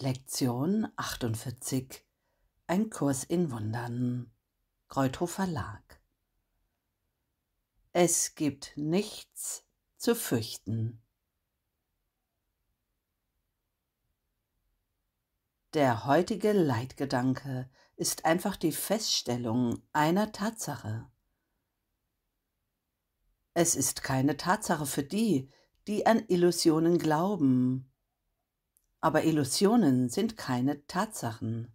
Lektion 48 Ein Kurs in Wundern Kreuthof Verlag Es gibt nichts zu fürchten. Der heutige Leitgedanke ist einfach die Feststellung einer Tatsache. Es ist keine Tatsache für die, die an Illusionen glauben, aber Illusionen sind keine Tatsachen.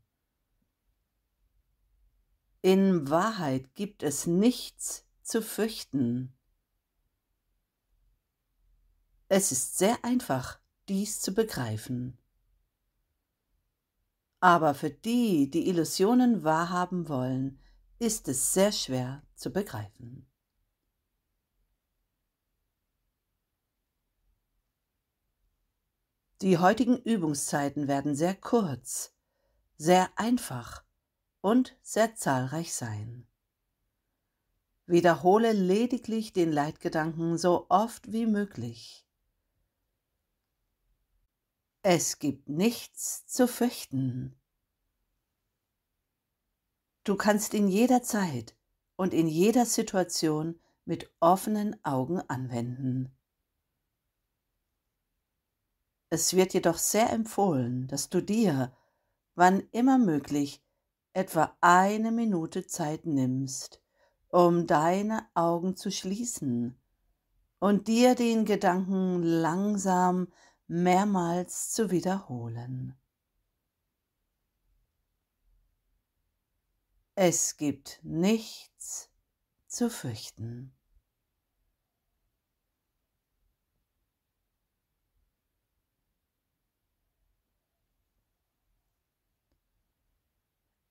In Wahrheit gibt es nichts zu fürchten. Es ist sehr einfach, dies zu begreifen. Aber für die, die Illusionen wahrhaben wollen, ist es sehr schwer zu begreifen. Die heutigen Übungszeiten werden sehr kurz, sehr einfach und sehr zahlreich sein. Wiederhole lediglich den Leitgedanken so oft wie möglich. Es gibt nichts zu fürchten. Du kannst in jeder Zeit und in jeder Situation mit offenen Augen anwenden. Es wird jedoch sehr empfohlen, dass du dir, wann immer möglich, etwa eine Minute Zeit nimmst, um deine Augen zu schließen und dir den Gedanken langsam mehrmals zu wiederholen. Es gibt nichts zu fürchten.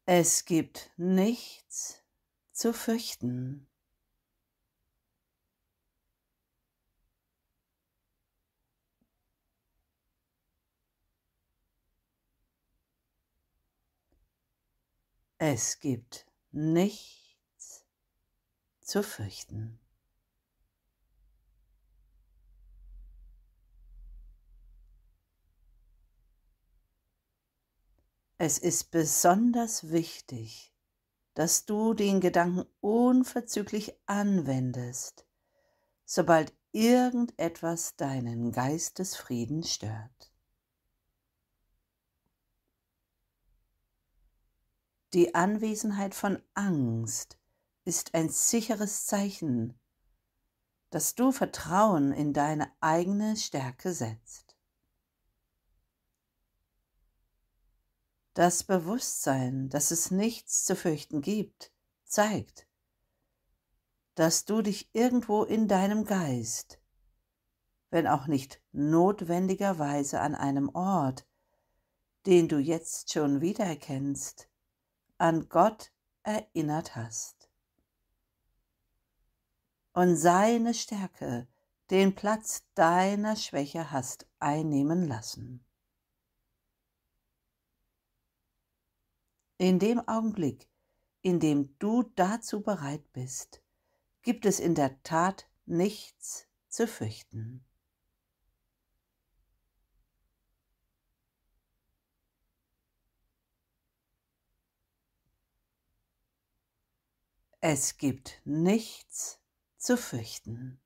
Es gibt nichts zu fürchten. Es gibt nichts zu fürchten. Es ist besonders wichtig, dass du den Gedanken unverzüglich anwendest, sobald irgendetwas deinen Geistesfrieden stört. Die Anwesenheit von Angst ist ein sicheres Zeichen, dass du Vertrauen in deine eigene Stärke setzt. Das Bewusstsein, dass es nichts zu fürchten gibt, zeigt, dass du dich irgendwo in deinem Geist, wenn auch nicht notwendigerweise an einem Ort, den du jetzt schon wiedererkennst, an Gott erinnert hast. Und seine Stärke den Platz deiner Schwäche hast einnehmen lassen. In dem Augenblick, in dem du dazu bereit bist, gibt es in der Tat nichts zu fürchten. Es gibt nichts zu fürchten.